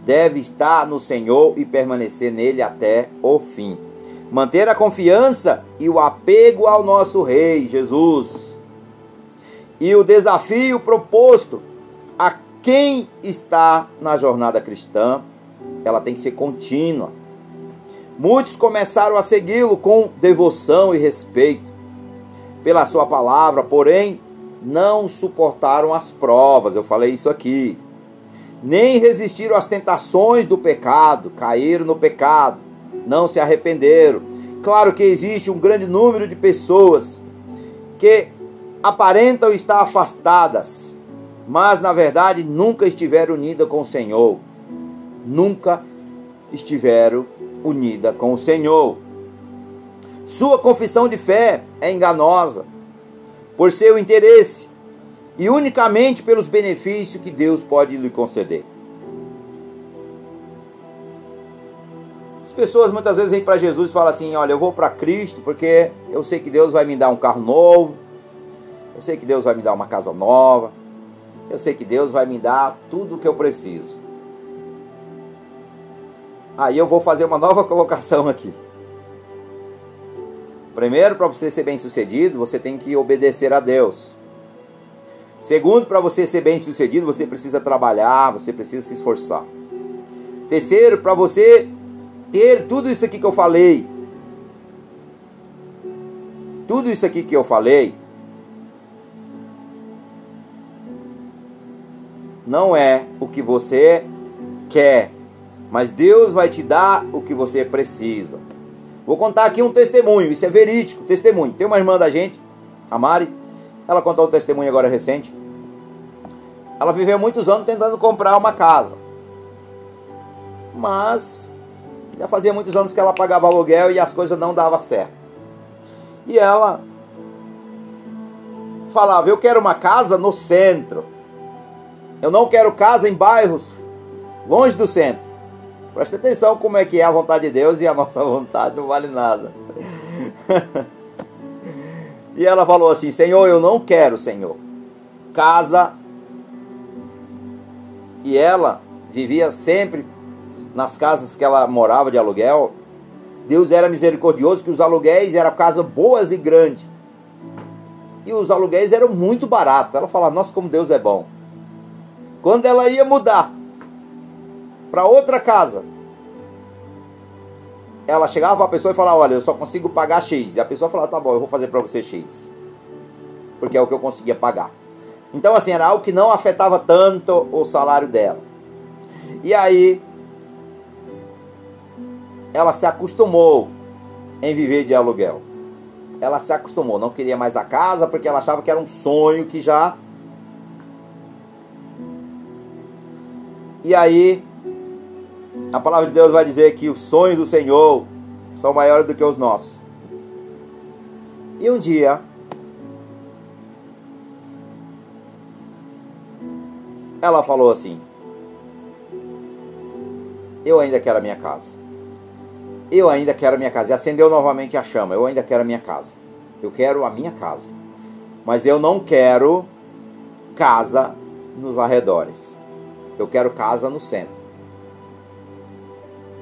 Speaker 1: deve estar no Senhor e permanecer nele até o fim. Manter a confiança e o apego ao nosso Rei Jesus. E o desafio proposto a quem está na jornada cristã, ela tem que ser contínua. Muitos começaram a segui-lo com devoção e respeito pela sua palavra, porém não suportaram as provas, eu falei isso aqui. Nem resistiram às tentações do pecado, caíram no pecado, não se arrependeram. Claro que existe um grande número de pessoas que aparentam estar afastadas, mas na verdade nunca estiveram unidas com o Senhor. Nunca estiveram unidas com o Senhor. Sua confissão de fé é enganosa por seu interesse e unicamente pelos benefícios que Deus pode lhe conceder. As pessoas muitas vezes vêm para Jesus e falam assim: Olha, eu vou para Cristo porque eu sei que Deus vai me dar um carro novo, eu sei que Deus vai me dar uma casa nova, eu sei que Deus vai me dar tudo o que eu preciso. Aí eu vou fazer uma nova colocação aqui. Primeiro, para você ser bem sucedido, você tem que obedecer a Deus. Segundo, para você ser bem sucedido, você precisa trabalhar, você precisa se esforçar. Terceiro, para você ter tudo isso aqui que eu falei, tudo isso aqui que eu falei, não é o que você quer, mas Deus vai te dar o que você precisa. Vou contar aqui um testemunho, isso é verídico, testemunho. Tem uma irmã da gente, a Mari, ela contou um testemunho agora recente. Ela viveu muitos anos tentando comprar uma casa. Mas já fazia muitos anos que ela pagava aluguel e as coisas não davam certo. E ela falava: Eu quero uma casa no centro. Eu não quero casa em bairros longe do centro. Preste atenção como é que é a vontade de Deus e a nossa vontade não vale nada. e ela falou assim: Senhor, eu não quero, Senhor, casa. E ela vivia sempre nas casas que ela morava de aluguel. Deus era misericordioso que os aluguéis eram casas boas e grandes. E os aluguéis eram muito baratos. Ela falava: Nossa, como Deus é bom. Quando ela ia mudar para outra casa, ela chegava para a pessoa e falava: Olha, eu só consigo pagar X. E a pessoa falava: Tá bom, eu vou fazer para você X. Porque é o que eu conseguia pagar. Então, assim, era algo que não afetava tanto o salário dela. E aí, ela se acostumou em viver de aluguel. Ela se acostumou, não queria mais a casa porque ela achava que era um sonho que já E aí, a palavra de Deus vai dizer que os sonhos do Senhor são maiores do que os nossos. E um dia, ela falou assim: Eu ainda quero a minha casa. Eu ainda quero a minha casa. E acendeu novamente a chama. Eu ainda quero a minha casa. Eu quero a minha casa. Mas eu não quero casa nos arredores. Eu quero casa no centro.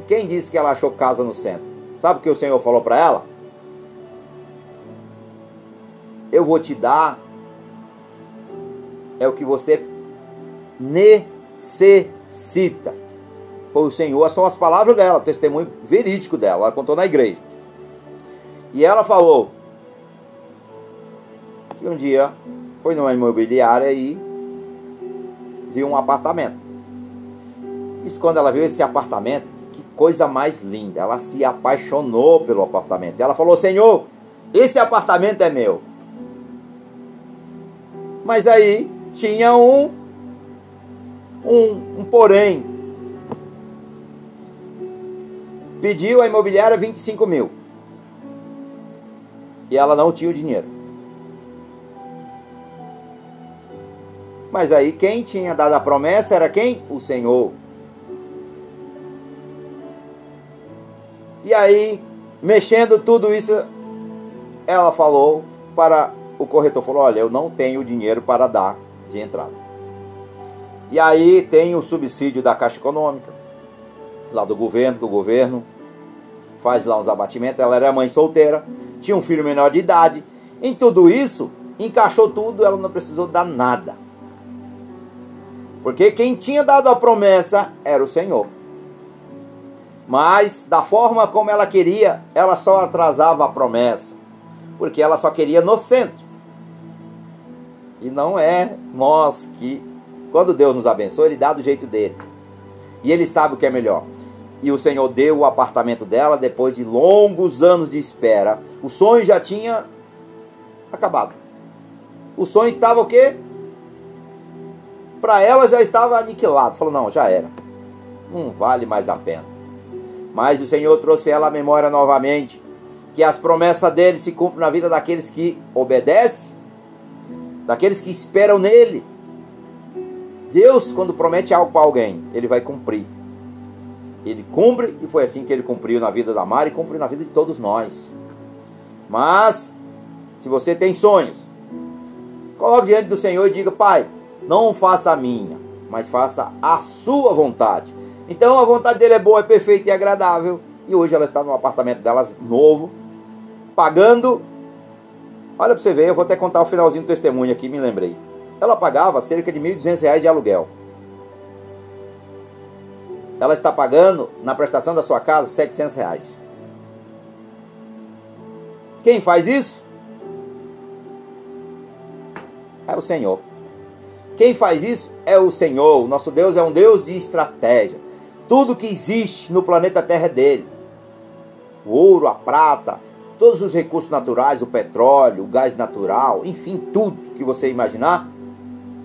Speaker 1: Quem disse que ela achou casa no centro? Sabe o que o Senhor falou para ela? Eu vou te dar é o que você necessita. Foi o Senhor, são as palavras dela, o testemunho verídico dela, ela contou na igreja. E ela falou que um dia foi numa imobiliária e viu um apartamento. Diz quando ela viu esse apartamento, que coisa mais linda. Ela se apaixonou pelo apartamento. Ela falou: Senhor, esse apartamento é meu. Mas aí tinha um, um, um porém. Pediu a imobiliária 25 mil. E ela não tinha o dinheiro. Mas aí quem tinha dado a promessa era quem? O Senhor. E aí, mexendo tudo isso, ela falou para o corretor, falou, olha, eu não tenho dinheiro para dar de entrada. E aí tem o subsídio da Caixa Econômica, lá do governo, que o governo faz lá uns abatimentos. Ela era mãe solteira, tinha um filho menor de idade. Em tudo isso, encaixou tudo, ela não precisou dar nada. Porque quem tinha dado a promessa era o Senhor. Mas da forma como ela queria, ela só atrasava a promessa, porque ela só queria no centro. E não é nós que, quando Deus nos abençoa, Ele dá do jeito dele. E Ele sabe o que é melhor. E o Senhor deu o apartamento dela depois de longos anos de espera. O sonho já tinha acabado. O sonho estava o quê? Para ela já estava aniquilado. Falou: não, já era. Não vale mais a pena. Mas o Senhor trouxe ela à memória novamente, que as promessas dele se cumprem na vida daqueles que obedecem, daqueles que esperam nele. Deus, quando promete algo para alguém, ele vai cumprir. Ele cumpre, e foi assim que ele cumpriu na vida da Mari e cumpre na vida de todos nós. Mas, se você tem sonhos, coloque diante do Senhor e diga: Pai, não faça a minha, mas faça a sua vontade. Então a vontade dele é boa, é perfeita e agradável. E hoje ela está no apartamento delas novo, pagando. Olha para você ver, eu vou até contar o finalzinho do testemunho aqui, me lembrei. Ela pagava cerca de R$ 1.200 de aluguel. Ela está pagando na prestação da sua casa 700 reais. Quem faz isso? É o Senhor. Quem faz isso é o Senhor. Nosso Deus é um Deus de estratégia. Tudo que existe no planeta Terra é dele. O ouro, a prata, todos os recursos naturais, o petróleo, o gás natural, enfim, tudo que você imaginar,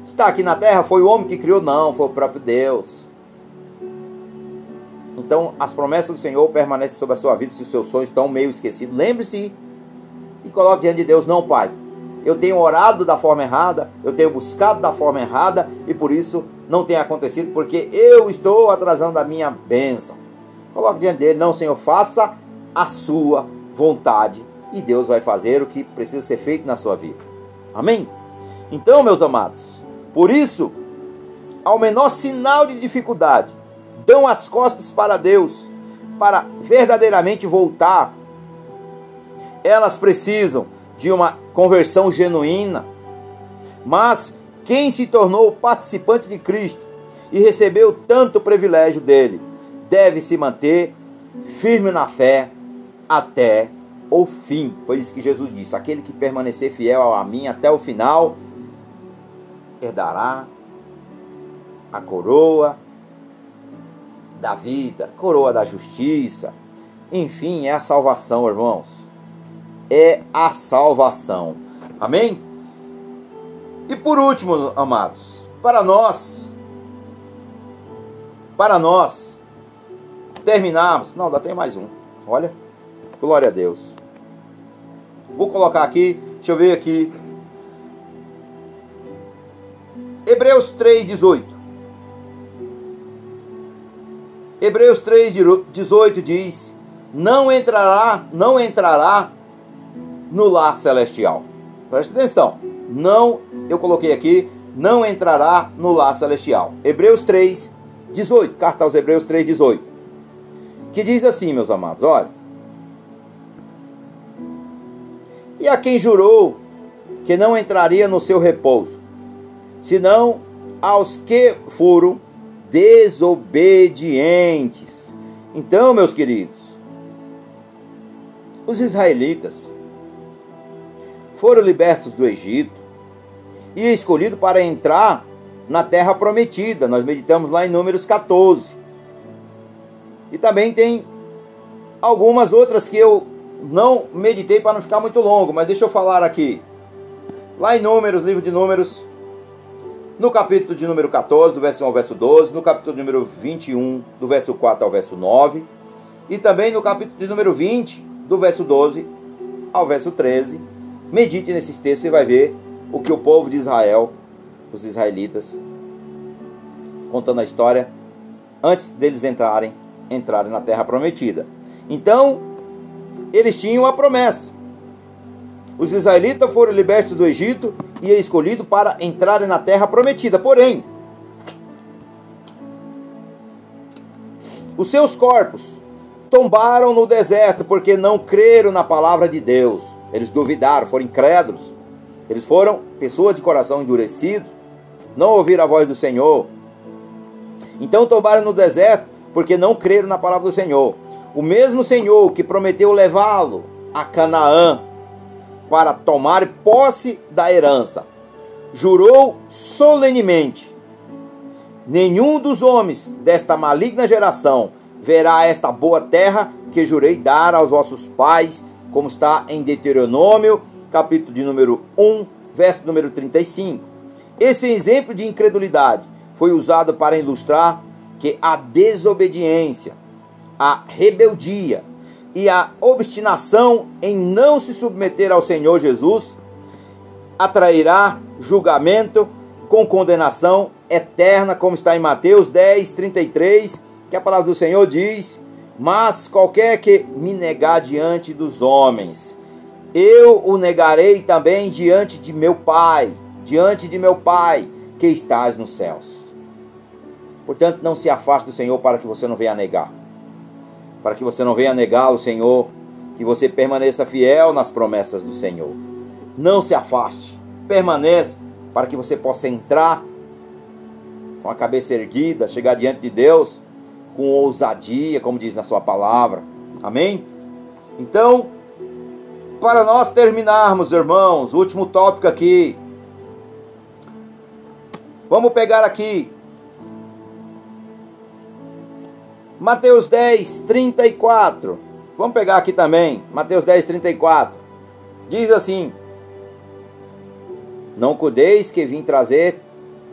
Speaker 1: está aqui na Terra. Foi o homem que criou? Não, foi o próprio Deus. Então, as promessas do Senhor permanecem sobre a sua vida se os seus sonhos estão meio esquecidos. Lembre-se e coloque diante de Deus: Não, Pai, eu tenho orado da forma errada, eu tenho buscado da forma errada e por isso não tem acontecido, porque eu estou atrasando a minha bênção. Coloque diante dele, não, Senhor, faça a sua vontade e Deus vai fazer o que precisa ser feito na sua vida. Amém? Então, meus amados, por isso, ao menor sinal de dificuldade, dão as costas para Deus, para verdadeiramente voltar. Elas precisam de uma conversão genuína. Mas quem se tornou participante de Cristo e recebeu tanto privilégio dele, deve se manter firme na fé até o fim. Foi isso que Jesus disse: aquele que permanecer fiel a mim até o final, herdará a coroa da vida, coroa da justiça. Enfim, é a salvação, irmãos. É a salvação. Amém? E por último, amados, para nós, para nós terminarmos, não, ainda tem mais um. Olha, glória a Deus. Vou colocar aqui, deixa eu ver aqui. Hebreus 3:18. Hebreus 3:18 diz: "Não entrará, não entrará no lar celestial". Preste atenção. Não, eu coloquei aqui, não entrará no lar celestial. Hebreus 3:18, carta aos Hebreus 3:18. Que diz assim, meus amados, olha: E a quem jurou que não entraria no seu repouso, senão aos que foram desobedientes. Então, meus queridos, os israelitas foram libertos do Egito e escolhidos para entrar na terra prometida. Nós meditamos lá em Números 14. E também tem algumas outras que eu não meditei para não ficar muito longo, mas deixa eu falar aqui. Lá em Números, livro de Números, no capítulo de número 14, do verso 1 ao verso 12, no capítulo de número 21, do verso 4 ao verso 9, e também no capítulo de número 20, do verso 12 ao verso 13. Medite nesses textos e vai ver o que o povo de Israel, os israelitas, contando a história antes deles entrarem, entrarem na terra prometida. Então, eles tinham a promessa. Os israelitas foram libertos do Egito e escolhidos para entrarem na terra prometida. Porém, os seus corpos tombaram no deserto porque não creram na palavra de Deus. Eles duvidaram, foram incrédulos. Eles foram pessoas de coração endurecido, não ouviram a voz do Senhor. Então tombaram no deserto porque não creram na palavra do Senhor. O mesmo Senhor que prometeu levá-lo a Canaã para tomar posse da herança, jurou solenemente: Nenhum dos homens desta maligna geração verá esta boa terra que jurei dar aos vossos pais, como está em Deuteronômio, capítulo de número 1, verso número 35. Esse exemplo de incredulidade foi usado para ilustrar que a desobediência a rebeldia e a obstinação em não se submeter ao Senhor Jesus atrairá julgamento com condenação eterna, como está em Mateus 10, 33, que a palavra do Senhor diz: Mas qualquer que me negar diante dos homens, eu o negarei também diante de meu Pai, diante de meu Pai que estás nos céus. Portanto, não se afaste do Senhor para que você não venha negar para que você não venha negar o Senhor, que você permaneça fiel nas promessas do Senhor. Não se afaste, permaneça para que você possa entrar com a cabeça erguida, chegar diante de Deus com ousadia, como diz na sua palavra. Amém? Então, para nós terminarmos, irmãos, último tópico aqui. Vamos pegar aqui Mateus 10, 34. Vamos pegar aqui também. Mateus 10, 34. Diz assim: Não cuideis que vim trazer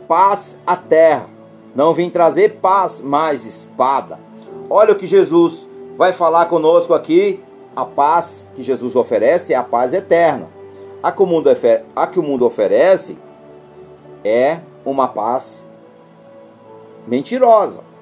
Speaker 1: paz à terra. Não vim trazer paz, mas espada. Olha o que Jesus vai falar conosco aqui. A paz que Jesus oferece é a paz eterna. A que o mundo, a que o mundo oferece é uma paz mentirosa.